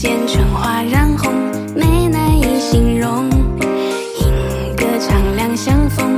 见春花染红，美难以形容，莺歌唱两相逢。